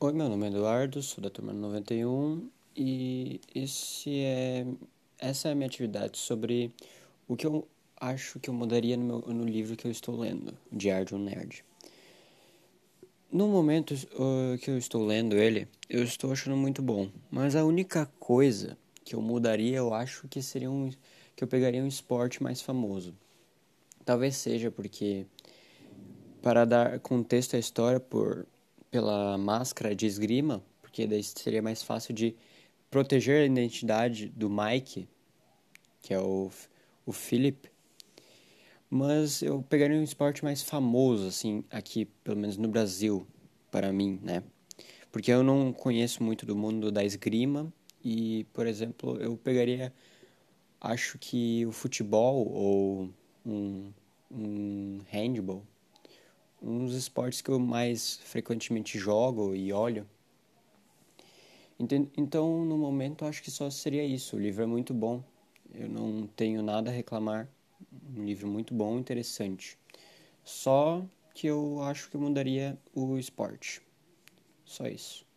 Oi, meu nome é Eduardo, sou da turma 91 e esse é, essa é a minha atividade sobre o que eu acho que eu mudaria no, meu, no livro que eu estou lendo, o Diário de um Nerd. No momento que eu estou lendo ele, eu estou achando muito bom, mas a única coisa que eu mudaria, eu acho que seria um que eu pegaria um esporte mais famoso. Talvez seja porque para dar contexto à história por pela máscara de esgrima, porque daí seria mais fácil de proteger a identidade do Mike, que é o, o Philip. Mas eu pegaria um esporte mais famoso, assim, aqui, pelo menos no Brasil, para mim, né? Porque eu não conheço muito do mundo da esgrima e, por exemplo, eu pegaria, acho que o futebol ou um, um handball uns esportes que eu mais frequentemente jogo e olho. Então, no momento, acho que só seria isso. O livro é muito bom. Eu não tenho nada a reclamar. Um livro muito bom, interessante. Só que eu acho que eu mudaria o esporte. Só isso.